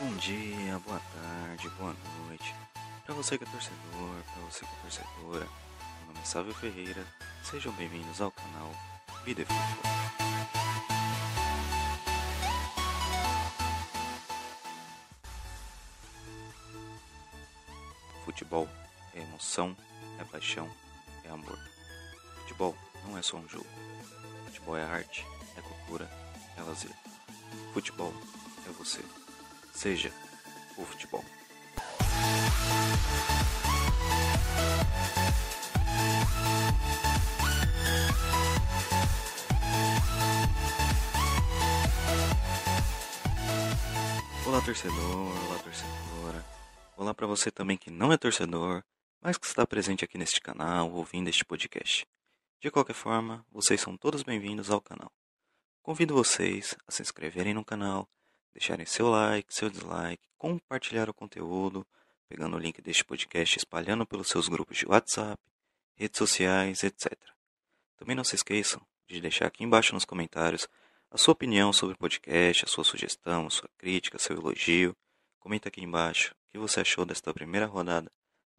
Bom dia, boa tarde, boa noite. Para você que é torcedor, para você que é torcedora, meu nome é Sávio Ferreira. Sejam bem-vindos ao canal Vida e Futebol. Futebol é emoção, é paixão, é amor. Futebol não é só um jogo. Futebol é arte, é cultura, é lazer. Futebol é você. Seja o futebol. Olá, torcedor, olá, torcedora. Olá para você também que não é torcedor, mas que está presente aqui neste canal, ouvindo este podcast. De qualquer forma, vocês são todos bem-vindos ao canal. Convido vocês a se inscreverem no canal, deixarem seu like, seu dislike, compartilhar o conteúdo, pegando o link deste podcast, espalhando pelos seus grupos de WhatsApp, redes sociais, etc. Também não se esqueçam de deixar aqui embaixo nos comentários a sua opinião sobre o podcast, a sua sugestão, a sua crítica, seu elogio. Comenta aqui embaixo o que você achou desta primeira rodada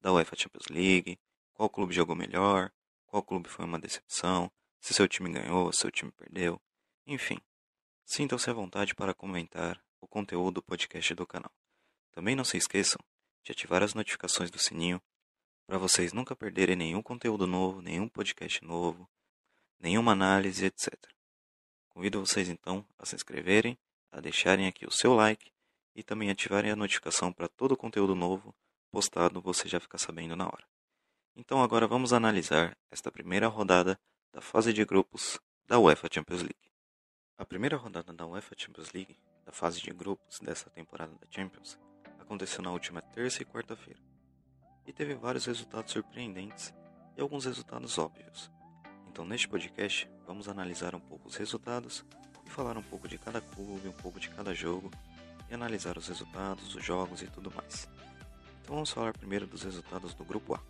da UEFA Champions League, qual clube jogou melhor, qual clube foi uma decepção, se seu time ganhou, se seu time perdeu, enfim. Sintam-se à vontade para comentar o conteúdo do podcast do canal. Também não se esqueçam de ativar as notificações do sininho para vocês nunca perderem nenhum conteúdo novo, nenhum podcast novo, nenhuma análise, etc. Convido vocês então a se inscreverem, a deixarem aqui o seu like e também ativarem a notificação para todo o conteúdo novo postado você já ficar sabendo na hora. Então agora vamos analisar esta primeira rodada da fase de grupos da UEFA Champions League. A primeira rodada da UEFA Champions League, da fase de grupos dessa temporada da Champions, aconteceu na última terça e quarta-feira. E teve vários resultados surpreendentes e alguns resultados óbvios. Então, neste podcast, vamos analisar um pouco os resultados e falar um pouco de cada clube, um pouco de cada jogo e analisar os resultados, os jogos e tudo mais. Então, vamos falar primeiro dos resultados do Grupo A.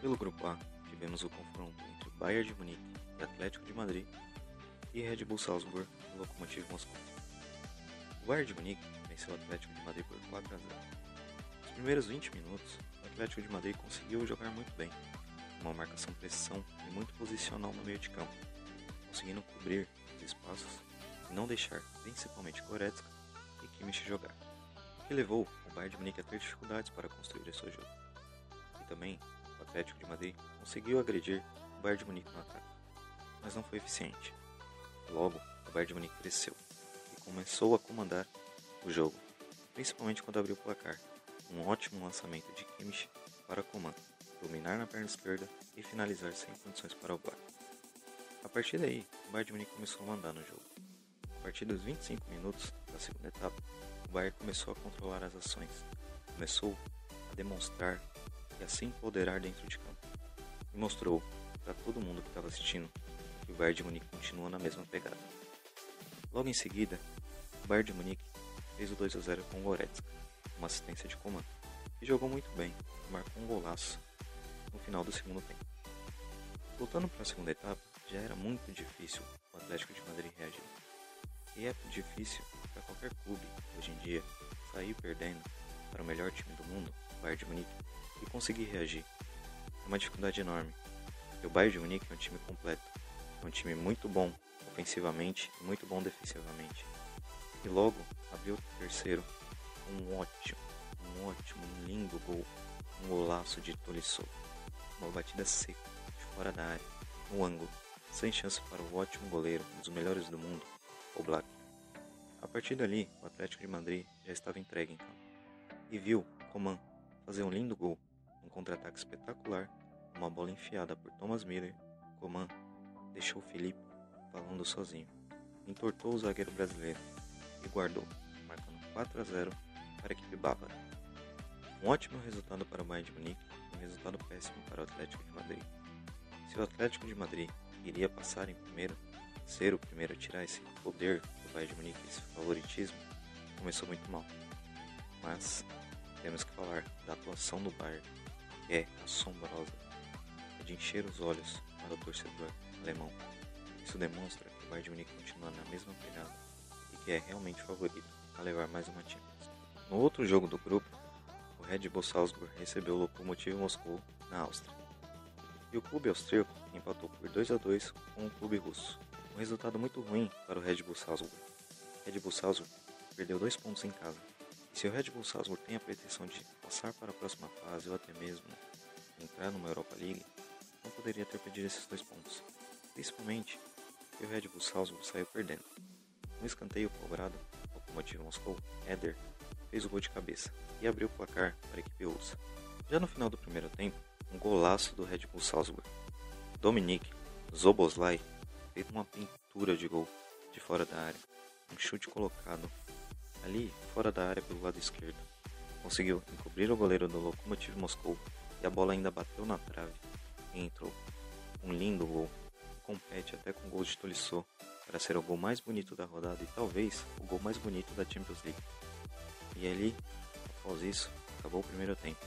Pelo Grupo A, tivemos o confronto entre Bayern de Munique e Atlético de Madrid e Red Bull Salzburg e Lokomotiv Moscou. O Bayern de Munique venceu o Atlético de Madrid por 4 a 0. Nos primeiros 20 minutos, o Atlético de Madrid conseguiu jogar muito bem, uma marcação pressão e muito posicional no meio de campo, conseguindo cobrir os espaços e não deixar principalmente Goretzka e Kimmich jogar, o que levou o Bayern de Munique a ter dificuldades para construir seu jogo. E também, o Atlético de Madrid conseguiu agredir o Bayern de Munique no ataque, mas não foi eficiente. Logo, o Bayern de Munique cresceu e começou a comandar o jogo, principalmente quando abriu o placar. Um ótimo lançamento de Kimmich para Coman, dominar na perna esquerda e finalizar sem condições para o Bayern. A partir daí, o Bayern de Munique começou a mandar no jogo. A partir dos 25 minutos da segunda etapa, o Bayern começou a controlar as ações, começou a demonstrar e a se empoderar dentro de campo. E mostrou para todo mundo que estava assistindo que o Bayern de Munique continua na mesma pegada. Logo em seguida, o Bayern de Munique fez o 2 a 0 com Goretzka, uma assistência de comando, que jogou muito bem e marcou um golaço no final do segundo tempo. Voltando para a segunda etapa, já era muito difícil o Atlético de Madrid reagir. E é difícil para qualquer clube, hoje em dia, sair perdendo para o melhor time do mundo, o Bayern de Munique, e conseguir reagir. É uma dificuldade enorme, porque o Bayern de Munique é um time completo, um time muito bom ofensivamente e muito bom defensivamente. E logo abriu o terceiro um ótimo, um ótimo, um lindo gol, um golaço de Tolisso. Uma batida seca, de fora da área, no ângulo, sem chance para o ótimo goleiro, um dos melhores do mundo, o Black. A partir dali, o Atlético de Madrid já estava entregue campo. E viu Coman fazer um lindo gol, um contra-ataque espetacular, uma bola enfiada por Thomas Miller. Coman deixou Felipe falando sozinho, entortou o zagueiro brasileiro e guardou, marcando 4 a 0 para a equipe bávara. Um ótimo resultado para o Bayern de Munique e um resultado péssimo para o Atlético de Madrid. Se o Atlético de Madrid iria passar em primeiro, ser o primeiro a tirar esse poder do Bayern de Munique, esse favoritismo, começou muito mal. Mas temos que falar da atuação do Bayern, que é assombrosa, é de encher os olhos para o torcedor Isso demonstra que o Bayern de Munique continua na mesma pegada e que é realmente favorito a levar mais uma Champions. No outro jogo do grupo, o Red Bull Salzburg recebeu o Lokomotiv Moscou na Áustria. E o clube austríaco empatou por 2 a 2 com o clube russo. Um resultado muito ruim para o Red Bull Salzburg. Red Bull Salzburg perdeu dois pontos em casa. E se o Red Bull Salzburg tem a pretensão de passar para a próxima fase ou até mesmo entrar numa Europa League, não poderia ter perdido esses dois pontos. Principalmente porque o Red Bull Salzburg saiu perdendo. No escanteio cobrado, o Lokomotiv Moscou, Eder, fez o gol de cabeça e abriu o placar para a equipe russa. Já no final do primeiro tempo, um golaço do Red Bull Salzburg. Dominik Zoboslai fez uma pintura de gol de fora da área, um chute colocado ali fora da área pelo lado esquerdo. Conseguiu encobrir o goleiro do Lokomotiv Moscou e a bola ainda bateu na trave e entrou. Um lindo gol, compete até com o gol de Tolisso para ser o gol mais bonito da rodada e talvez o gol mais bonito da Champions League. E ali, após isso, acabou o primeiro tempo.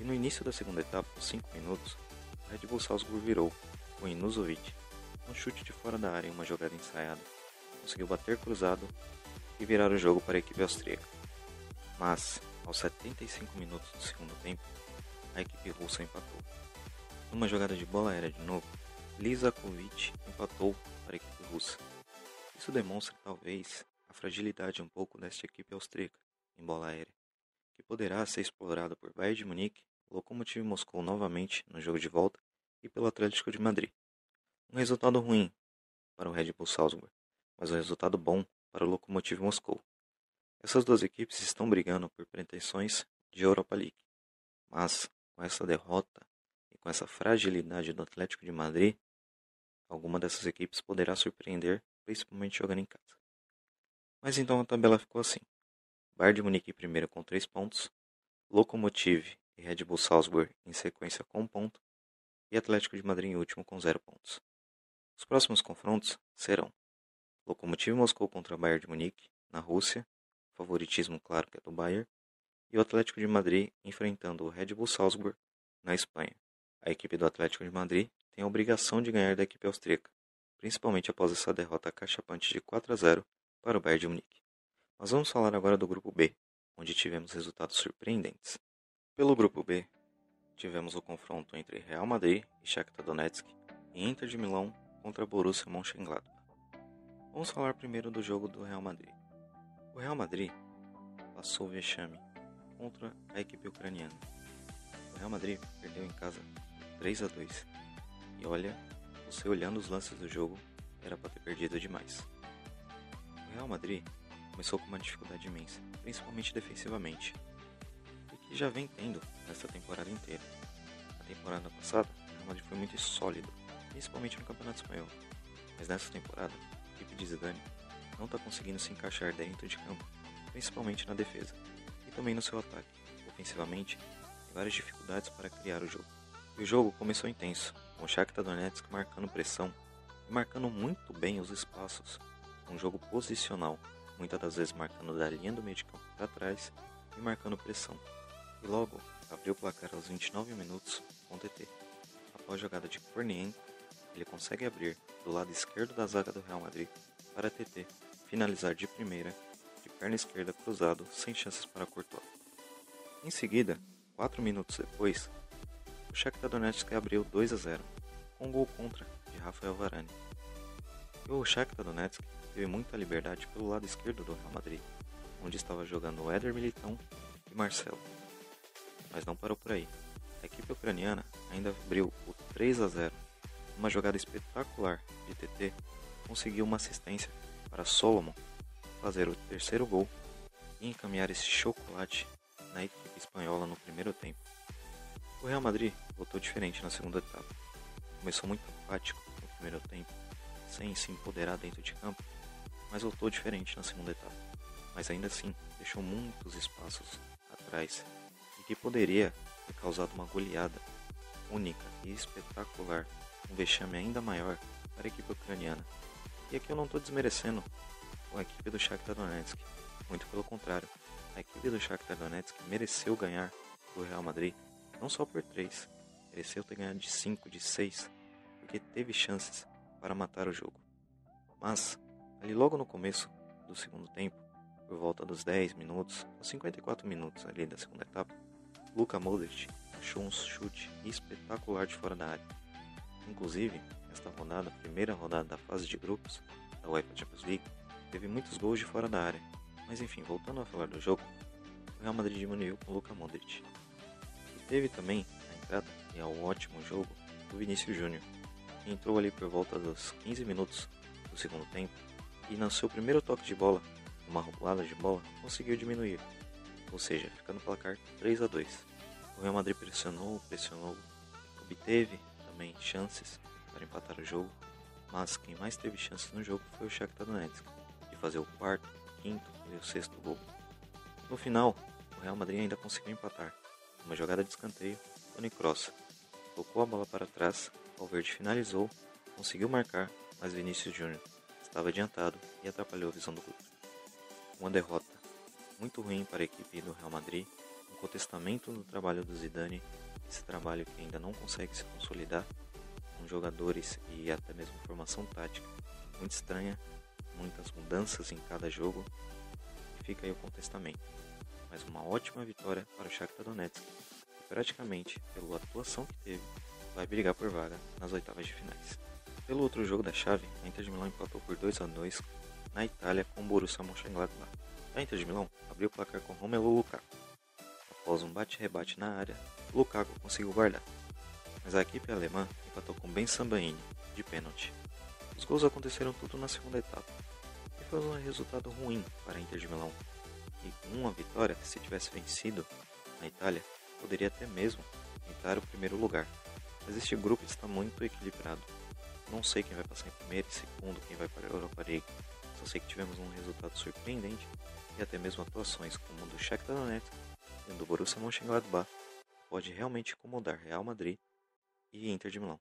E no início da segunda etapa, aos 5 minutos, Red Bull Salzburg virou com Inuzovic, um chute de fora da área em uma jogada ensaiada. Conseguiu bater cruzado e virar o jogo para a equipe austríaca. Mas, aos 75 minutos do segundo tempo, a equipe russa empatou. Numa jogada de bola aérea de novo, Lizakovic empatou para a equipe russa. Isso demonstra talvez a fragilidade um pouco desta equipe austríaca em bola aérea, que poderá ser explorada por Bayern de Munique, Lokomotiv Moscou novamente no jogo de volta e pelo Atlético de Madrid. Um resultado ruim para o Red Bull Salzburg, mas um resultado bom para o Lokomotiv Moscou. Essas duas equipes estão brigando por pretensões de Europa League, mas com essa derrota com essa fragilidade do Atlético de Madrid, alguma dessas equipes poderá surpreender, principalmente jogando em casa. Mas então a tabela ficou assim. Bayern de Munique em primeiro com 3 pontos, Lokomotiv e Red Bull Salzburg em sequência com 1 um ponto, e Atlético de Madrid em último com 0 pontos. Os próximos confrontos serão Lokomotiv Moscou contra Bayern de Munique, na Rússia, favoritismo claro que é do Bayern, e o Atlético de Madrid enfrentando o Red Bull Salzburg na Espanha. A equipe do Atlético de Madrid tem a obrigação de ganhar da equipe austríaca, principalmente após essa derrota cachapante de 4 a 0 para o Bayern de Munique. Mas vamos falar agora do grupo B, onde tivemos resultados surpreendentes. Pelo grupo B, tivemos o confronto entre Real Madrid e Shakhtar Donetsk e Inter de Milão contra Borussia Mönchengladbach. Vamos falar primeiro do jogo do Real Madrid. O Real Madrid passou o vexame contra a equipe ucraniana. O Real Madrid perdeu em casa 3 a 2. E olha, você olhando os lances do jogo, era para ter perdido demais. O Real Madrid começou com uma dificuldade imensa, principalmente defensivamente, e que já vem tendo nessa temporada inteira. Na temporada passada, o Real Madrid foi muito sólido, principalmente no Campeonato Espanhol, mas nessa temporada, a equipe de Zidane não está conseguindo se encaixar dentro de campo, principalmente na defesa também no seu ataque. Ofensivamente, tem várias dificuldades para criar o jogo. O jogo começou intenso, com o Shakhtar Donetsk marcando pressão e marcando muito bem os espaços. Um jogo posicional, muitas das vezes marcando da linha do meio de campo para trás e marcando pressão. E logo abriu o placar aos 29 minutos com TT. Após a jogada de Kornienko, ele consegue abrir do lado esquerdo da zaga do Real Madrid para TT finalizar de primeira perna esquerda cruzado, sem chances para Courtois. Em seguida, 4 minutos depois, o Shakhtar Donetsk abriu 2 a 0, com um gol contra de Rafael Varane. E o Shakhtar Donetsk teve muita liberdade pelo lado esquerdo do Real Madrid, onde estava jogando Éder Militão e Marcelo. Mas não parou por aí. A equipe ucraniana ainda abriu o 3 a 0. Uma jogada espetacular de TT conseguiu uma assistência para Solomon fazer o terceiro gol e encaminhar esse chocolate na equipe espanhola no primeiro tempo. O Real Madrid voltou diferente na segunda etapa. Começou muito apático no primeiro tempo, sem se empoderar dentro de campo, mas voltou diferente na segunda etapa. Mas ainda assim, deixou muitos espaços atrás e que poderia ter causado uma goleada única e espetacular, um vexame ainda maior para a equipe ucraniana. E aqui eu não estou desmerecendo a equipe do Shakhtar Donetsk. Muito pelo contrário, a equipe do Shakhtar Donetsk mereceu ganhar do Real Madrid, não só por 3, mereceu ter ganhado de 5, de 6, porque teve chances para matar o jogo. Mas, ali logo no começo do segundo tempo, por volta dos 10 minutos, aos 54 minutos ali da segunda etapa, Luka Modric achou um chute espetacular de fora da área. Inclusive, esta rodada, a primeira rodada da fase de grupos da UEFA Champions League, teve muitos gols de fora da área. Mas enfim, voltando a falar do jogo, o Real Madrid diminuiu com Luka Modric. Teve também a entrada e ao ótimo jogo do Vinícius Júnior, que entrou ali por volta dos 15 minutos do segundo tempo e no seu primeiro toque de bola, uma roubada de bola, conseguiu diminuir, ou seja, ficando no placar 3 a 2. O Real Madrid pressionou, pressionou, obteve também chances para empatar o jogo, mas quem mais teve chances no jogo foi o Shakhtar Donetsk, de fazer o quarto, quinto e o sexto gol. No final, o Real Madrid ainda conseguiu empatar. Uma jogada de escanteio, Toni Kroos tocou a bola para trás, Valverde finalizou, conseguiu marcar, mas Vinícius Júnior estava adiantado e atrapalhou a visão do grupo. Uma derrota muito ruim para a equipe do Real Madrid, um contestamento no trabalho do Zidane, esse trabalho que ainda não consegue se consolidar, com jogadores e até mesmo formação tática muito estranha, muitas mudanças em cada jogo, e fica aí o contestamento. Mas uma ótima vitória para o Shakhtar Donetsk, que praticamente, pela atuação que teve, vai brigar por vaga nas oitavas de finais. Pelo outro jogo da chave, a Inter de Milão empatou por 2 a 2 na Itália com o Borussia Mönchengladbach. A Inter de Milão abriu o placar com Romelu Lukaku. Após um bate-rebate na área, Lukaku conseguiu guardar. Mas a equipe alemã empatou com Ben Sambaini, de pênalti. Os gols aconteceram tudo na segunda etapa, e foi um resultado ruim para a Inter de Milão. E com uma vitória, se tivesse vencido na Itália, poderia até mesmo entrar o primeiro lugar. Mas este grupo está muito equilibrado. Não sei quem vai passar em primeiro e segundo, quem vai para a Europa League. Só sei que tivemos um resultado surpreendente e até mesmo atuações como o do Shakhtar Donetsk e do Borussia Mönchengladbach pode realmente incomodar Real Madrid e Inter de Milão.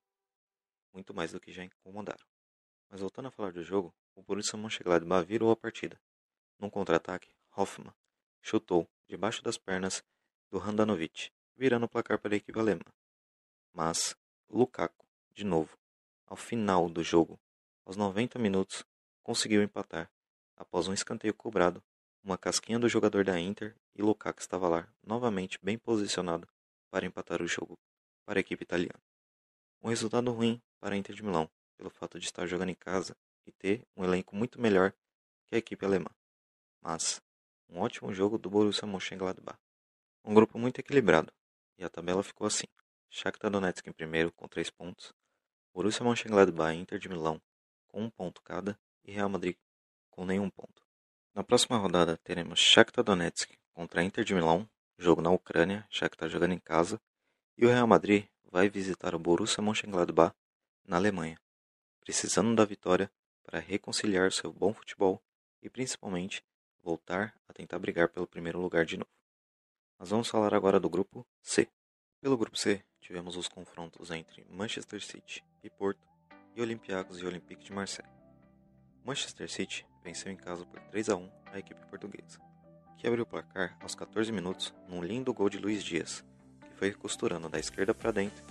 Muito mais do que já incomodaram. Mas voltando a falar do jogo, o Borussia Mönchengladbach virou a partida. Num contra-ataque, Hoffmann chutou debaixo das pernas do Handanovic, virando o placar para a equipe alemã. Mas Lukaku, de novo, ao final do jogo, aos 90 minutos, conseguiu empatar após um escanteio cobrado, uma casquinha do jogador da Inter e Lukaku estava lá, novamente bem posicionado para empatar o jogo para a equipe italiana. Um resultado ruim para a Inter de Milão, pelo fato de estar jogando em casa e ter um elenco muito melhor que a equipe alemã. Mas um ótimo jogo do Borussia Mönchengladbach. Um grupo muito equilibrado, e a tabela ficou assim. Shakhtar Donetsk em primeiro com 3 pontos, Borussia Mönchengladbach e Inter de Milão com um ponto cada e Real Madrid com nenhum ponto. Na próxima rodada teremos Shakhtar Donetsk contra Inter de Milão, jogo na Ucrânia, Shakhtar jogando em casa, e o Real Madrid vai visitar o Borussia Mönchengladbach na Alemanha, precisando da vitória para reconciliar seu bom futebol e principalmente voltar a tentar brigar pelo primeiro lugar de novo. Nós vamos falar agora do grupo C. Pelo grupo C, tivemos os confrontos entre Manchester City e Porto e Olympiacos e Olympique de Marseille. Manchester City venceu em casa por 3 a 1 a equipe portuguesa, que abriu o placar aos 14 minutos num lindo gol de Luiz Dias, que foi costurando da esquerda para dentro,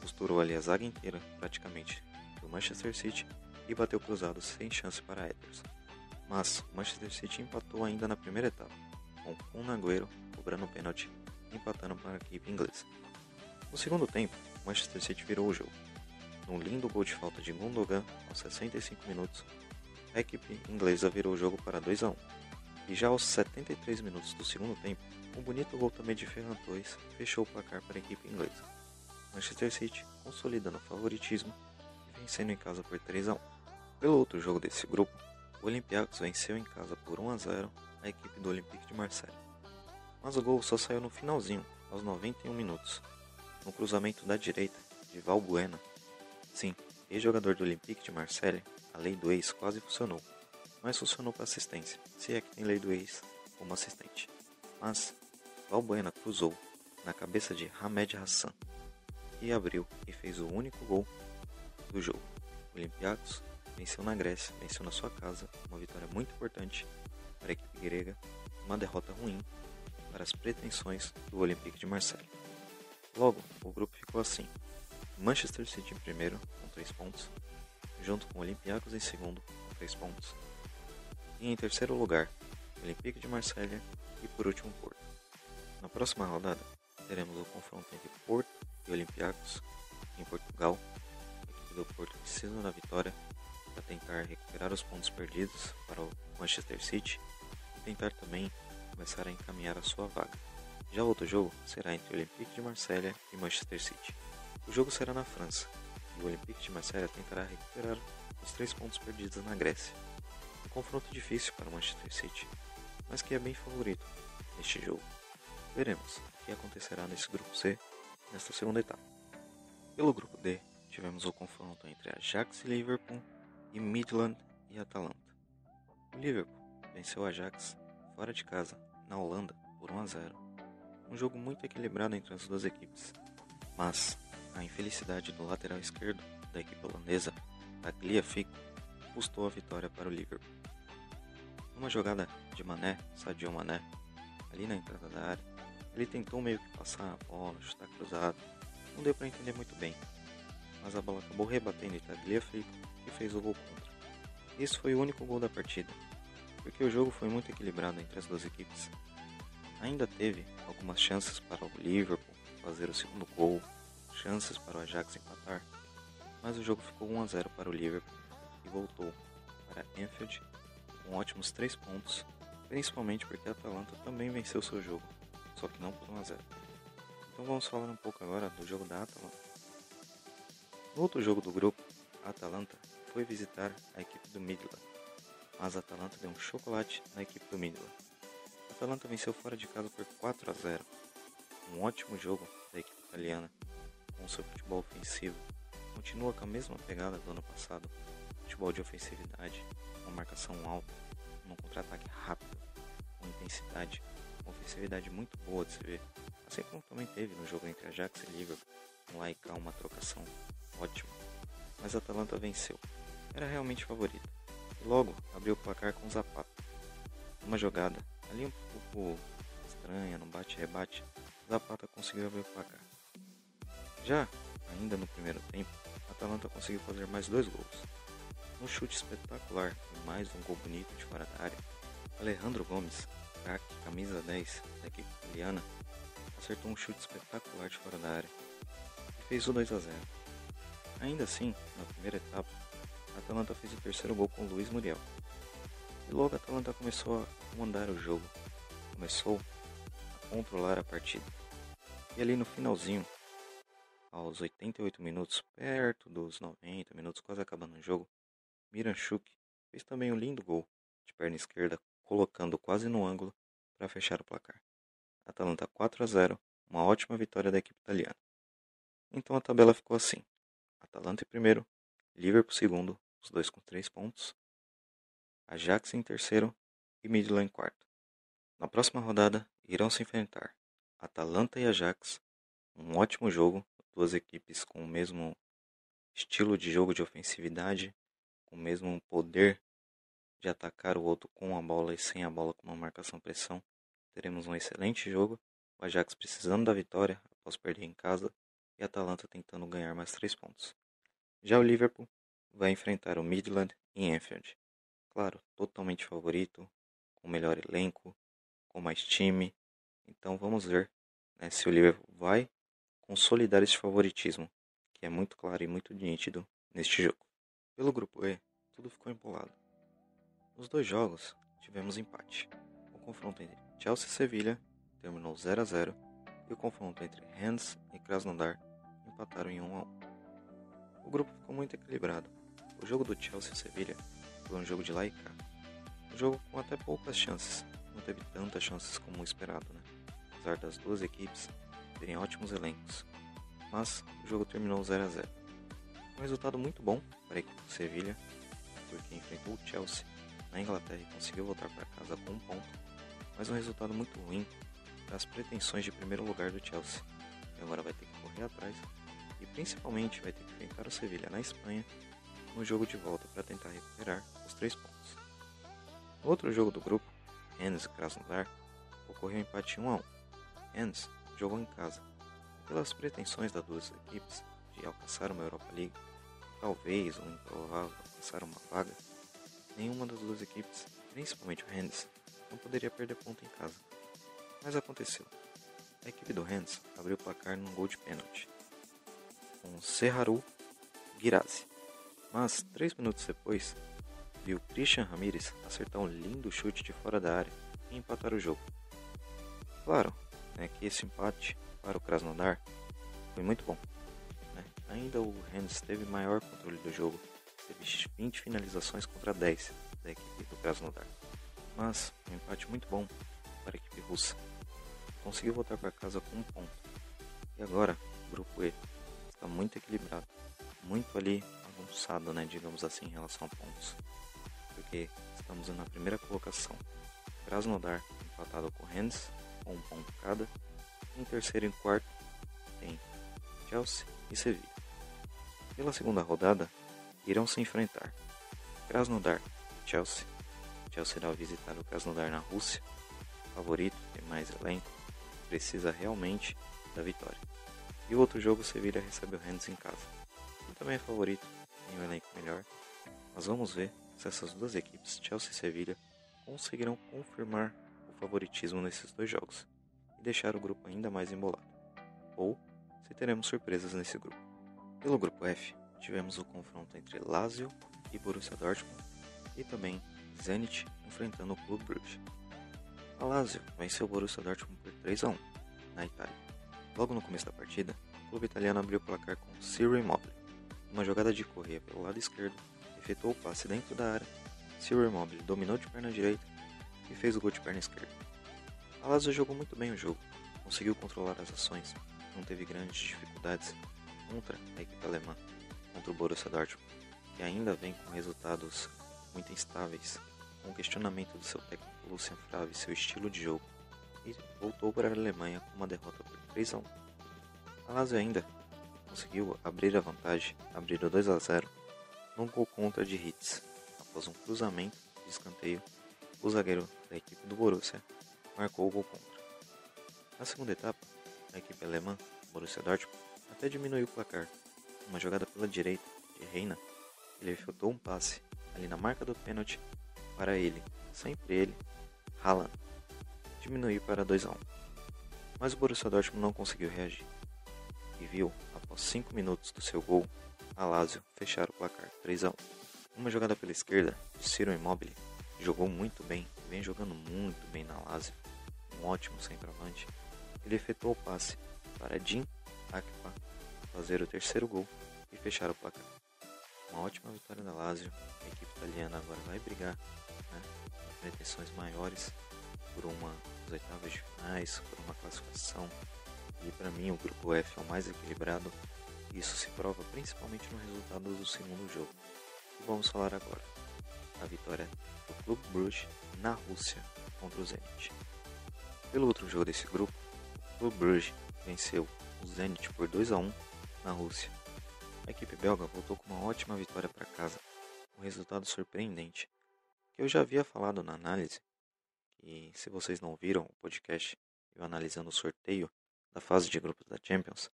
costurou ali a zaga inteira praticamente do Manchester City e bateu cruzado sem chance para Ederson. Mas o Manchester City empatou ainda na primeira etapa, com Kun Agüero cobrando o pênalti, empatando para a equipe inglesa. No segundo tempo, o Manchester City virou o jogo. Num lindo gol de falta de Gundogan aos 65 minutos, a equipe inglesa virou o jogo para 2 a 1. E já aos 73 minutos do segundo tempo, um bonito gol também de Ferran Torres fechou o placar para a equipe inglesa. Manchester City consolidando o favoritismo e vencendo em casa por 3 a 1. Pelo outro jogo desse grupo, o Olympiacos venceu em casa por 1 a 0 a equipe do Olympique de Marseille. Mas o gol só saiu no finalzinho, aos 91 minutos, no cruzamento da direita de Valbuena. Sim, ex-jogador do Olympique de Marseille, a lei do ex quase funcionou, mas funcionou para assistência, se é que tem lei do ex como assistente. Mas Valbuena cruzou na cabeça de Hamed Hassan e abriu e fez o único gol do jogo. Olympiacos venceu na Grécia, venceu na sua casa, uma vitória muito importante para a equipe grega, uma derrota ruim para as pretensões do Olympique de Marseille. Logo, o grupo ficou assim: Manchester City em primeiro, com 3 pontos, junto com Olympiacos em segundo, com 3 pontos. E em terceiro lugar, Olympique de Marselha e por último Porto. Na próxima rodada teremos o confronto entre Porto e Olympiacos em Portugal. A equipe do Porto precisa da vitória para tentar recuperar os pontos perdidos para o Manchester City e tentar também começar a encaminhar a sua vaga. Já o outro jogo será entre o Olympique de Marselha e Manchester City. O jogo será na França e o Olympique de Marselha tentará recuperar os três pontos perdidos na Grécia. Um confronto difícil para o Manchester City, mas que é bem favorito neste jogo. Veremos o que acontecerá nesse grupo C nesta segunda etapa. Pelo grupo D, tivemos o confronto entre Ajax e Liverpool e Midland e Atalanta. O Liverpool venceu o Ajax fora de casa, na Holanda, por 1 a 0. Um jogo muito equilibrado entre as duas equipes, mas a infelicidade do lateral esquerdo da equipe holandesa, Tagliafico, custou a vitória para o Liverpool. Numa jogada de Mané, Sadio Mané, ali na entrada da área, ele tentou meio que passar a bola, chutar cruzado, não deu para entender muito bem, mas a bola acabou rebatendo em Tagliafico e fez o gol contra. Esse foi o único gol da partida, porque o jogo foi muito equilibrado entre as duas equipes. Ainda teve algumas chances para o Liverpool fazer o segundo gol, chances para o Ajax empatar, mas o jogo ficou 1 a 0 para o Liverpool e voltou para Anfield com ótimos 3 pontos, principalmente porque a Atalanta também venceu seu jogo, só que não por 1 a 0. Então vamos falar um pouco agora do jogo da Atalanta. No outro jogo do grupo, a Atalanta foi visitar a equipe do Midland, mas a Atalanta deu um chocolate na equipe do Midland. A Atalanta venceu fora de casa por 4 a 0. Um ótimo jogo da equipe italiana, com seu futebol ofensivo. Continua com a mesma pegada do ano passado, futebol de ofensividade, uma marcação alta, um contra-ataque rápido, com intensidade, uma ofensividade muito boa de se ver, assim como também teve no jogo entre Ajax e Liverpool, um lá e cá uma trocação ótima. Mas a Atalanta venceu, era realmente favorita, e logo abriu o placar com Zapata. Uma jogada ali um pouco estranha, no bate-rebate, Zapata conseguiu abrir o placar. Já ainda no primeiro tempo, Atalanta conseguiu fazer mais dois gols. Um chute espetacular e mais um gol bonito de fora da área. Alejandro Gomes, craque, camisa 10 da equipe italiana, acertou um chute espetacular de fora da área e fez o 2 a 0. Ainda assim, na primeira etapa, Atalanta fez o terceiro gol com Luiz Muriel. E logo a Atalanta começou a comandar o jogo, começou a controlar a partida. E ali no finalzinho, aos 88 minutos, perto dos 90 minutos, quase acabando o jogo, Miranchuk fez também um lindo gol de perna esquerda, colocando quase no ângulo para fechar o placar. Atalanta 4 a 0, uma ótima vitória da equipe italiana. Então a tabela ficou assim: Atalanta em primeiro, Liverpool segundo, os dois com 3 pontos, Ajax em terceiro e Midland em quarto. Na próxima rodada irão se enfrentar Atalanta e Ajax, um ótimo jogo, duas equipes com o mesmo estilo de jogo de ofensividade, com o mesmo poder de atacar o outro com a bola e sem a bola com uma marcação-pressão. Teremos um excelente jogo, o Ajax precisando da vitória após perder em casa e Atalanta tentando ganhar mais três pontos. Já o Liverpool vai enfrentar o Midland em Anfield. Claro, totalmente favorito, com melhor elenco, com mais time. Então vamos ver né, se o Liverpool vai consolidar esse favoritismo, que é muito claro e muito nítido neste jogo. Pelo grupo E, tudo ficou empolado. Nos dois jogos, tivemos empate. O confronto entre Chelsea e Sevilha terminou 0 a 0 e o confronto entre Rennes e Krasnodar empataram em 1 a 1. O grupo ficou muito equilibrado. O jogo do Chelsea e Sevilha foi um jogo de cá. Um jogo com até poucas chances, não teve tantas chances como o esperado, né? Apesar das duas equipes terem ótimos elencos. Mas o jogo terminou 0 a 0. Um resultado muito bom para a equipe do Sevilha, porque enfrentou o Chelsea na Inglaterra e conseguiu voltar para casa com um ponto, mas um resultado muito ruim para as pretensões de primeiro lugar do Chelsea. E agora vai ter que correr atrás e principalmente vai ter que enfrentar o Sevilha na Espanha no jogo de volta para tentar recuperar os três pontos. No outro jogo do grupo, Rennes e Krasnodar, ocorreu um empate 1 a 1. Rennes jogou em casa. Pelas pretensões das duas equipes de alcançar uma Europa League, talvez um improvável alcançar uma vaga, nenhuma das duas equipes, principalmente o Rennes, não poderia perder ponto em casa. Mas aconteceu. A equipe do Hands abriu o placar num gol de pênalti, com Serraru Guirazi. Mas, três minutos depois, viu Christian Ramírez acertar um lindo chute de fora da área e empatar o jogo. Claro né, que esse empate para o Krasnodar foi muito bom. Né? Ainda o Hands teve maior controle do jogo, teve 20 finalizações contra 10 da equipe do Krasnodar. Mas um empate muito bom para a equipe russa. Conseguiu voltar para casa com um ponto. E agora, o grupo E está muito equilibrado, muito ali avançado, né, digamos assim, em relação a pontos. Porque estamos na primeira colocação. Krasnodar empatado com Rennes, com um ponto cada. Em terceiro e quarto tem Chelsea e Sevilla. Pela segunda rodada, irão se enfrentar Krasnodar e Chelsea. Chelsea irá visitar o Krasnodar na Rússia. Favorito, tem mais elenco, precisa realmente da vitória. E o outro jogo, Sevilla recebe o Rennes em casa. E também é favorito, um elenco melhor. Mas vamos ver se essas duas equipes, Chelsea e Sevilla, conseguirão confirmar o favoritismo nesses dois jogos e deixar o grupo ainda mais embolado. Ou se teremos surpresas nesse grupo. Pelo grupo F, tivemos o confronto entre Lazio e Borussia Dortmund e também Zenit enfrentando o Clube Brugge. A Lazio venceu o Borussia Dortmund por 3 a 1 na Itália. Logo no começo da partida, o clube italiano abriu o placar com Ciro Immobile. Uma jogada de correia pelo lado esquerdo, efetuou o passe dentro da área, Ciro Immobile dominou de perna direita e fez o gol de perna esquerda. A Lazio jogou muito bem o jogo, conseguiu controlar as ações, não teve grandes dificuldades contra a equipe alemã, contra o Borussia Dortmund, que ainda vem com resultados muito instáveis, com questionamento do seu técnico Lucien Favre e seu estilo de jogo, e voltou para a Alemanha com uma derrota por 3 a 1. A Lazio ainda conseguiu abrir a vantagem, abrir o 2 a 0 num gol contra de Hitz, após um cruzamento de escanteio, o zagueiro da equipe do Borussia marcou o gol contra. Na segunda etapa, a equipe alemã, Borussia Dortmund, até diminuiu o placar. Uma jogada pela direita de Reina, ele efetuou um passe ali na marca do pênalti para ele, sempre ele, Haaland, diminuir para 2 a 1. Mas o Borussia Dortmund não conseguiu reagir e viu, após 5 minutos do seu gol, a Lazio fechar o placar 3 a 1. Uma jogada pela esquerda, Ciro Immobile, jogou muito bem, vem jogando muito bem na Lazio, um ótimo centroavante. Ele efetuou o passe para Jim Akpa fazer o terceiro gol e fechar o placar. Uma ótima vitória da Lazio, a equipe italiana agora vai brigar né, pretensões maiores por uma oitavas de finais, por uma classificação. E para mim o grupo F é o mais equilibrado. E isso se prova principalmente no resultado do segundo jogo. Vamos falar agora a vitória do Clube Bruges na Rússia contra o Zenit. Pelo outro jogo desse grupo, o Clube Bruges venceu o Zenit por 2 a 1 na Rússia. A equipe belga voltou com uma ótima vitória para casa, um resultado surpreendente, que eu já havia falado na análise, e se vocês não viram o podcast eu analisando o sorteio da fase de grupos da Champions,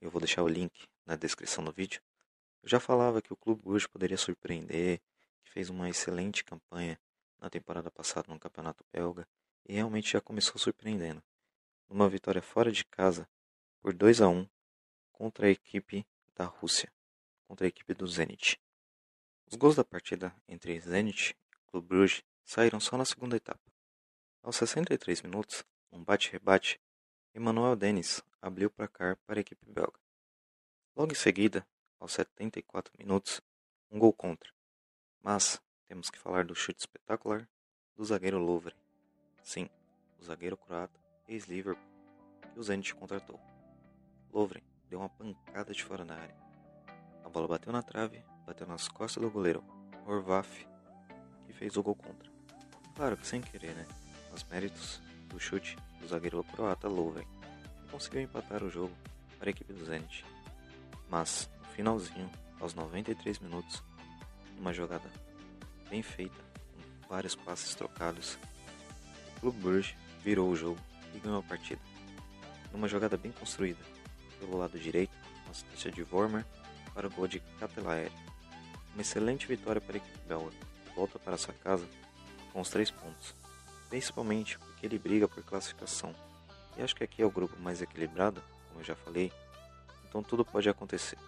eu vou deixar o link na descrição do vídeo. Eu já falava que o Clube Bruges poderia surpreender, que fez uma excelente campanha na temporada passada no Campeonato Belga e realmente já começou surpreendendo. Numa vitória fora de casa por 2 a 1 contra a equipe da Rússia, contra a equipe do Zenit. Os gols da partida entre Zenit e Clube Bruges saíram só na segunda etapa. Aos 63 minutos, um bate-rebate, Emmanuel Dennis abriu o placar para a equipe belga. Logo em seguida, aos 74 minutos, um gol contra. Mas temos que falar do chute espetacular do zagueiro Louvre. Sim, o zagueiro croata, ex-Liverpool, que o Zenit contratou. Lovren deu uma pancada de fora da área. A bola bateu na trave, bateu nas costas do goleiro Orvaf, que fez o gol contra. Claro que sem querer, né? Os méritos do chute do zagueiro croata Lovren, que conseguiu empatar o jogo para a equipe do Zenit. Mas, no finalzinho, aos 93 minutos, uma jogada bem feita, com vários passes trocados, o Clube Bruges virou o jogo e ganhou a partida. Numa jogada bem construída, pelo lado direito, uma assistência de Vormer para o gol de Catelaere. Uma excelente vitória para a equipe belga, volta para sua casa com os três pontos. Principalmente porque ele briga por classificação. E acho que aqui é o grupo mais equilibrado, como eu já falei, então tudo pode acontecer.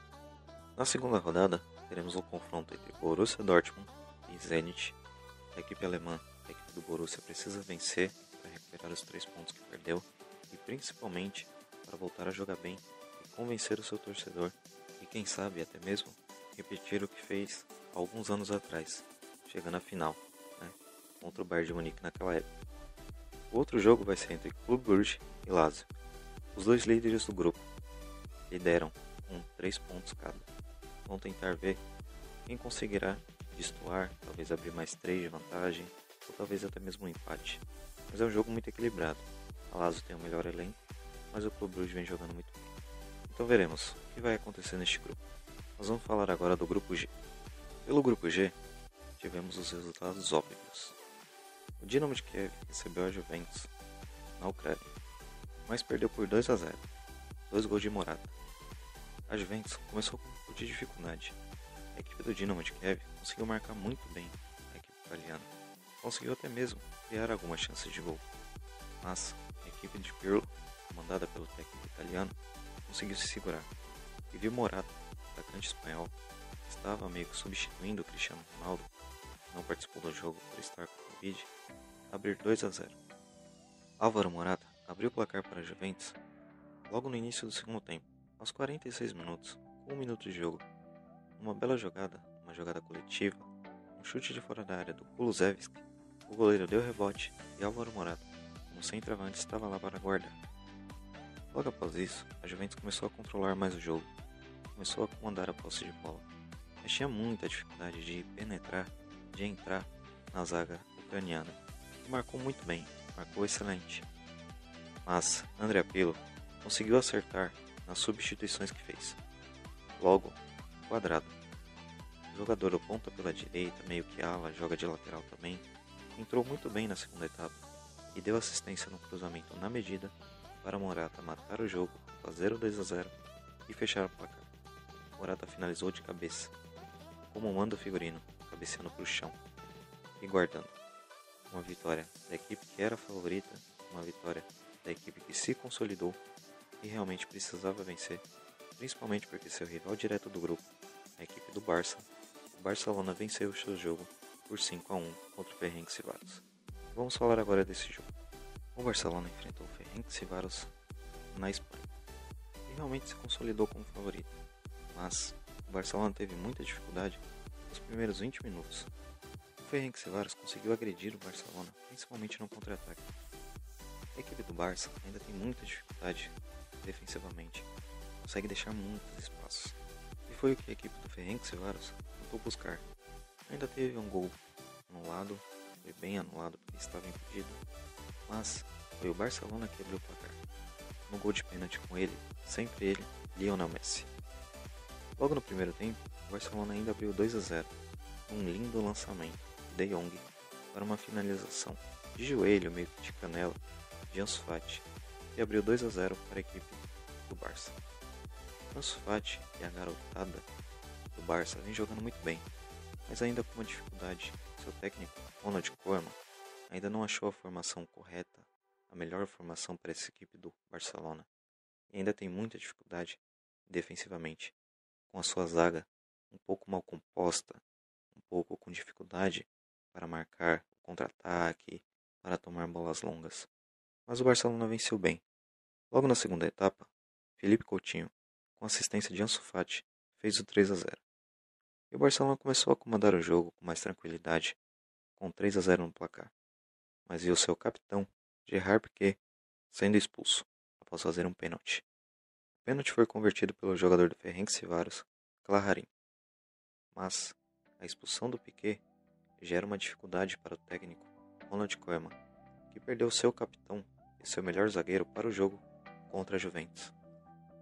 Na segunda rodada, teremos um confronto entre Borussia Dortmund e Zenit. A equipe alemã, a equipe do Borussia, precisa vencer para recuperar os três pontos que perdeu e principalmente para voltar a jogar bem e convencer o seu torcedor e quem sabe até mesmo repetir o que fez alguns anos atrás, chegando à final, contra o Bayern de Munique naquela época. O outro jogo vai ser entre Clube Brugge e Lazio, os dois líderes do grupo. Lideram com 3 pontos cada. Vão tentar ver quem conseguirá destoar, talvez abrir mais 3 de vantagem, ou talvez até mesmo um empate. Mas é um jogo muito equilibrado. A Lazio tem o melhor elenco, mas o Clube Brugge vem jogando muito bem. Então veremos o que vai acontecer neste grupo. Nós vamos falar agora do grupo G. Pelo grupo G, tivemos os resultados óbvios. O Dinamo de Kiev recebeu a Juventus na Ucrânia, mas perdeu por 2 a 0. Dois gols de Morata. A Juventus começou com um pouco de dificuldade. A equipe do Dinamo de Kiev conseguiu marcar muito bem a equipe italiana. Conseguiu até mesmo criar algumas chances de gol. Mas a equipe de Pirlo, comandada pelo técnico italiano, conseguiu se segurar. E viu Morata, atacante espanhol, que estava meio que substituindo o Cristiano Ronaldo, que não participou do jogo por estar com Covid, abrir 2 a 0. Álvaro Morata abriu o placar para a Juventus logo no início do segundo tempo, aos 46 minutos, com um minuto de jogo. Uma bela jogada, uma jogada coletiva, um chute de fora da área do Kulusevski, o goleiro deu rebote e Álvaro Morata, como centroavante, estava lá para guardar. Logo após isso, a Juventus começou a controlar mais o jogo, começou a comandar a posse de bola, mas tinha muita dificuldade de penetrar, de entrar na zaga ucraniana, e marcou muito bem, marcou excelente. Mas André Pirlo conseguiu acertar nas substituições que fez. Logo, quadrado. O jogador oponta pela direita, meio que ala, joga de lateral também, entrou muito bem na segunda etapa e deu assistência no cruzamento na medida para Morata matar o jogo, fazer o 2 a 0 e fechar o placar. Morata finalizou de cabeça, como manda o figurino, cabeceando para o chão e guardando. Uma vitória da equipe que era favorita, uma vitória da equipe que se consolidou e realmente precisava vencer, principalmente porque seu rival direto do grupo, a equipe do Barça, o Barcelona venceu o seu jogo por 5 a 1 contra o Ferencváros. Vamos falar agora desse jogo. O Barcelona enfrentou o Ferencváros na Espanha e realmente se consolidou como favorito, mas o Barcelona teve muita dificuldade nos primeiros 20 minutos. O Ferencváros conseguiu agredir o Barcelona, principalmente no contra-ataque. A equipe do Barça ainda tem muita dificuldade defensivamente, consegue deixar muitos espaços. E foi o que a equipe do Ferencváros tentou buscar. Ainda teve um gol anulado, foi bem anulado porque estava impedido, mas foi o Barcelona que abriu o placar. No gol de pênalti com ele, sempre ele, Lionel Messi. Logo no primeiro tempo, o Barcelona ainda abriu 2 a 0, um lindo lançamento de Jong para uma finalização de joelho meio de canela de Ansu Fati e abriu 2 a 0 para a equipe do Barça. Ansu Fati e a garotada do Barça vem jogando muito bem, mas ainda com uma dificuldade. Seu técnico, Ronald Koeman, ainda não achou a formação correta, a melhor formação para essa equipe do Barcelona, e ainda tem muita dificuldade defensivamente, com a sua zaga um pouco mal composta, um pouco com dificuldade para marcar o contra-ataque, para tomar bolas longas. Mas o Barcelona venceu bem. Logo na segunda etapa, Felipe Coutinho, com assistência de Ansu Fati, fez o 3 a 0. E o Barcelona começou a comandar o jogo com mais tranquilidade, com 3 a 0 no placar. Mas viu seu capitão, Gerard Piquet, sendo expulso após fazer um pênalti. O pênalti foi convertido pelo jogador do Ferencváros, Claharin. Mas a expulsão do Piquet gera uma dificuldade para o técnico Ronald Koeman, que perdeu seu capitão e seu melhor zagueiro para o jogo contra a Juventus.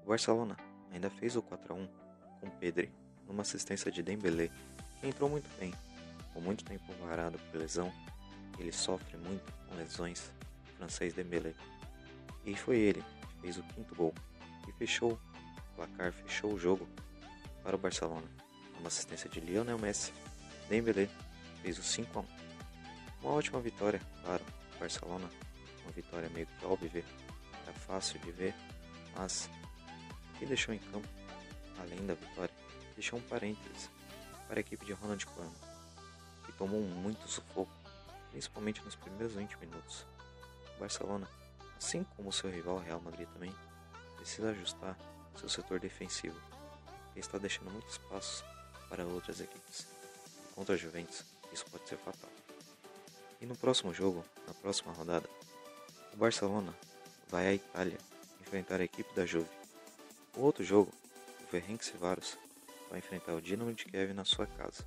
O Barcelona ainda fez o 4 a 1 com Pedri numa assistência de Dembélé, que entrou muito bem, com muito tempo varado por lesão. Ele sofre muito com lesões, o francês Dembélé. E foi ele que fez o quinto gol e fechou o placar, fechou o jogo para o Barcelona. Uma assistência de Lionel Messi, Dembélé fez o 5 a 1. Uma ótima vitória, claro, Barcelona, uma vitória meio que óbvia, era fácil de ver, mas o que deixou em campo, além da vitória, deixou um parênteses para a equipe de Ronald Koeman, que tomou muito sufoco, principalmente nos primeiros 20 minutos. O Barcelona, assim como seu rival Real Madrid também, precisa ajustar seu setor defensivo, que está deixando muitos espaços para outras equipes. Contra a Juventus, isso pode ser fatal. E no próximo jogo, na próxima rodada, o Barcelona vai à Itália enfrentar a equipe da Juve. O outro jogo, o Ferencváros vai enfrentar o Dinamo de Kiev na sua casa.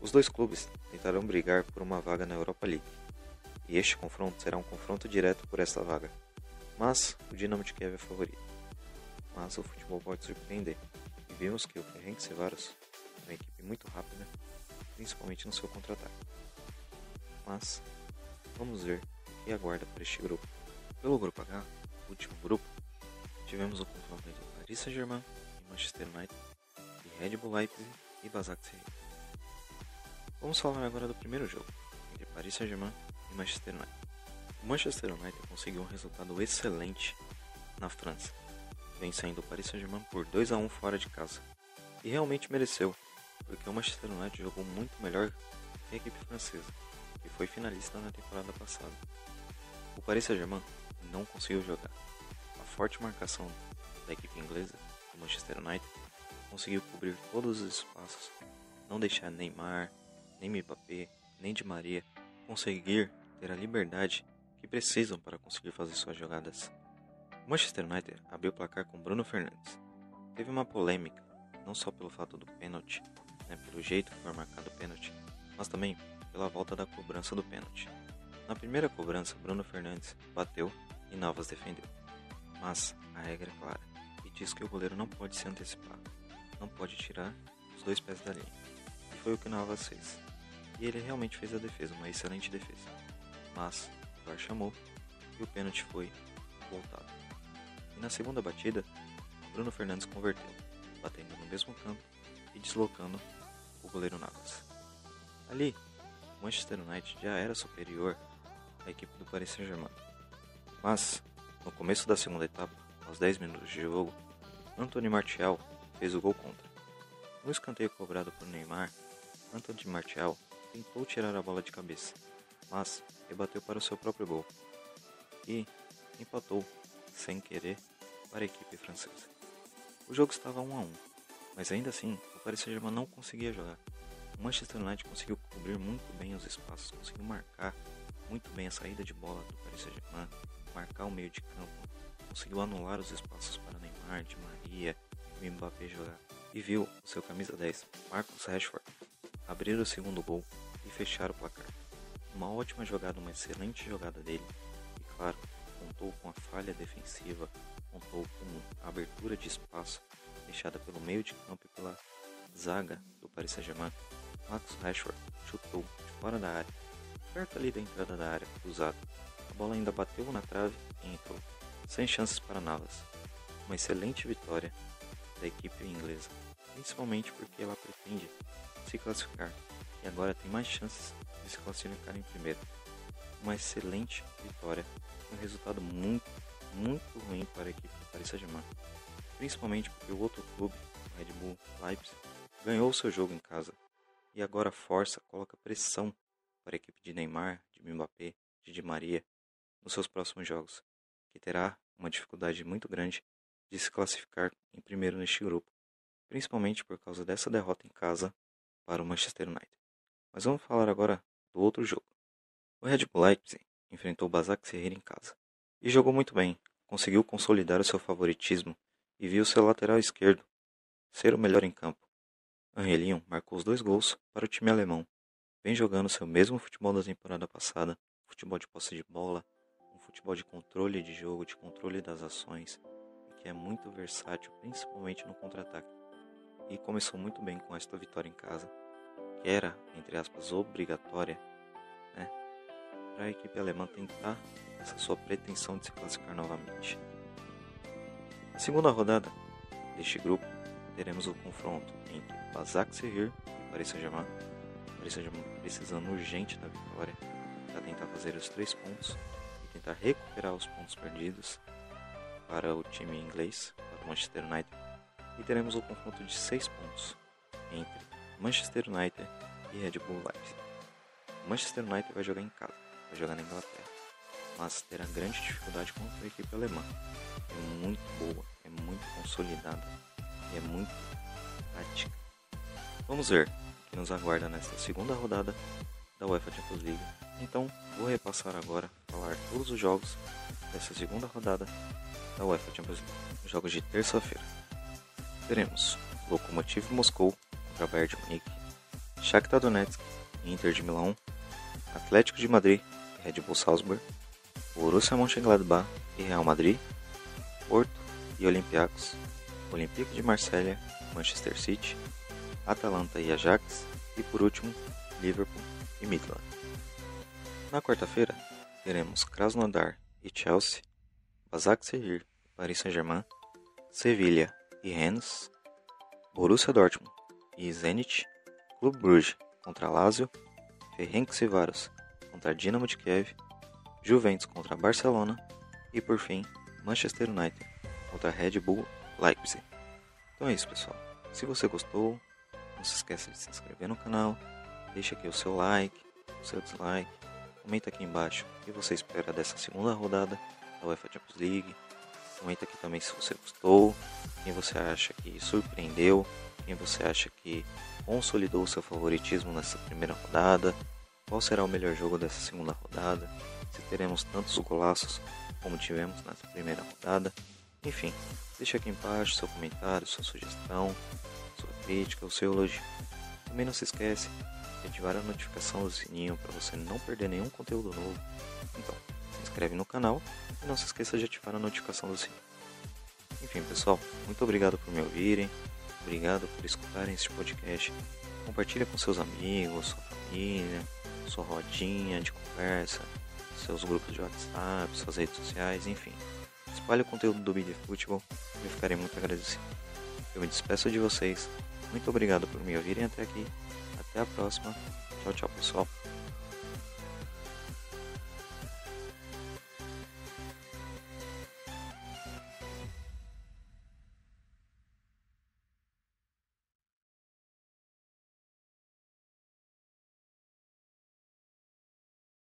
Os dois clubes tentarão brigar por uma vaga na Europa League, e este confronto será um confronto direto por essa vaga. Mas o Dinamo de Kiev é favorito. Mas o futebol pode surpreender, e vimos que o Ferencváros é uma equipe muito rápida, principalmente no seu contra-ataque. Mas vamos ver o que aguarda para este grupo. Pelo grupo H, último grupo, tivemos o confronto entre Paris Saint-Germain e Manchester United, e Red Bull Leipzig e Basak Serik. Vamos falar agora do primeiro jogo, entre Paris Saint-Germain e Manchester United. O Manchester United conseguiu um resultado excelente na França, vencendo o Paris Saint-Germain por 2 a 1 fora de casa. E realmente mereceu, porque o Manchester United jogou muito melhor que a equipe francesa, que foi finalista na temporada passada. O Paris Saint-Germain não conseguiu jogar. A forte marcação da equipe inglesa, do Manchester United, conseguiu cobrir todos os espaços, não deixar Neymar, nem Mbappé, nem Di Maria conseguir ter a liberdade que precisam para conseguir fazer suas jogadas. O Manchester United abriu o placar com Bruno Fernandes. Teve uma polêmica, não só pelo fato do pênalti, né, pelo jeito que foi marcado o pênalti, mas também pela volta da cobrança do pênalti. Na primeira cobrança, Bruno Fernandes bateu e Navas defendeu. Mas a regra é clara e diz que o goleiro não pode se antecipar, não pode tirar os dois pés da linha. E foi o que Navas fez. E ele realmente fez a defesa, uma excelente defesa. Mas o VAR chamou e o pênalti foi voltado. E na segunda batida, Bruno Fernandes converteu, batendo no mesmo campo e deslocando o goleiro Navas. Ali, o Manchester United já era superior à equipe do Paris Saint-Germain. Mas, no começo da segunda etapa, aos 10 minutos de jogo, Anthony Martial fez o gol contra. No escanteio cobrado por Neymar, Anthony Martial tentou tirar a bola de cabeça, mas rebateu para o seu próprio gol e empatou, sem querer, para a equipe francesa. O jogo estava 1 a 1, mas ainda assim o Paris Saint-Germain não conseguia jogar. O Manchester United conseguiu cobrir muito bem os espaços, conseguiu marcar muito bem a saída de bola do Paris Saint-Germain, marcar o meio de campo, conseguiu anular os espaços para Neymar, Di Maria e Mbappé jogar. E viu o seu camisa 10, Marcus Rashford, abrir o segundo gol e fechar o placar. Uma ótima jogada, uma excelente jogada dele. E claro, contou com a falha defensiva, contou com a abertura de espaço deixada pelo meio de campo e pela zaga do Paris Saint-Germain. Marcus Rashford chutou de fora da área, perto ali da entrada da área, cruzado. A bola ainda bateu na trave e entrou, sem chances para Navas. Uma excelente vitória da equipe inglesa, principalmente porque ela pretende se classificar e agora tem mais chances de se classificar em primeiro. Uma excelente vitória, um resultado muito, muito ruim para a equipe do Paris Saint-Germain, principalmente porque o outro clube, o Red Bull Leipzig, ganhou seu jogo em casa e agora força, coloca pressão para a equipe de Neymar, de Mbappé, de Di Maria nos seus próximos jogos, que terá uma dificuldade muito grande de se classificar em primeiro neste grupo, principalmente por causa dessa derrota em casa para o Manchester United. Mas vamos falar agora do outro jogo. O Red Bull Leipzig enfrentou o Basak Serreira em casa e jogou muito bem, conseguiu consolidar o seu favoritismo e viu seu lateral esquerdo ser o melhor em campo. Angelinho marcou os dois gols para o time alemão. Vem jogando seu mesmo futebol da temporada passada, futebol de posse de bola, um futebol de controle de jogo, de controle das ações, e que é muito versátil, principalmente no contra-ataque. E começou muito bem com esta vitória em casa, que era, entre aspas, obrigatória, né, para a equipe alemã tentar essa sua pretensão de se classificar novamente. Na segunda rodada deste grupo, teremos o confronto entre Basak Sehir e Paris Saint-Germain. Paris Saint-Germain precisando urgente da vitória. para tentar fazer os três pontos e tentar recuperar os pontos perdidos para o time inglês, para o Manchester United. E teremos o confronto de seis pontos entre Manchester United e Red Bull Leipzig. O Manchester United vai jogar em casa, vai jogar na Inglaterra, mas terá grande dificuldade contra a equipe alemã. É muito boa, é muito consolidada e é muito tática. Vamos ver o que nos aguarda nesta segunda rodada da UEFA Champions League. Então, vou repassar agora, falar todos os jogos dessa segunda rodada da UEFA Champions League. Jogos de terça-feira. Teremos Lokomotiv Moscou contra Bayern de Munique, Shakhtar Donetsk e Inter de Milão, Atlético de Madrid e Red Bull Salzburg, Borussia Mönchengladbach e Real Madrid, Porto e Olympiacos, Olympique de Marselha, Manchester City, Atalanta e Ajax e por último Liverpool e Midland. Na quarta-feira teremos Krasnodar e Chelsea, Basak Sehir e Paris Saint-Germain, Sevilha e Rennes, Borussia Dortmund e Zenit, Clube Bruges contra Lazio, Ferencváros contra Dinamo de Kiev, Juventus contra Barcelona e por fim Manchester United contra Red Bull Leipzig. Então é isso pessoal. Se você gostou, não se esqueça de se inscrever no canal, deixa aqui o seu like, o seu dislike, comenta aqui embaixo o que você espera dessa segunda rodada da UEFA Champions League. Comenta aqui também se você gostou, quem você acha que surpreendeu, quem você acha que consolidou seu favoritismo nessa primeira rodada, qual será o melhor jogo dessa segunda rodada, se teremos tantos golaços como tivemos nessa primeira rodada. Enfim, deixa aqui embaixo seu comentário, sua sugestão, sua crítica, o seu elogio. Também não se esquece de ativar a notificação do sininho para você não perder nenhum conteúdo novo. Então, se inscreve no canal e não se esqueça de ativar a notificação do sininho. Enfim, pessoal, muito obrigado por me ouvirem, obrigado por escutarem este podcast. Compartilhe com seus amigos, sua família, sua rodinha de conversa, seus grupos de WhatsApp, suas redes sociais, enfim. Espalhe o conteúdo do Bid Futebol e eu ficarei muito agradecido. Eu me despeço de vocês. Muito obrigado por me ouvirem até aqui. Até a próxima. Tchau, tchau, pessoal.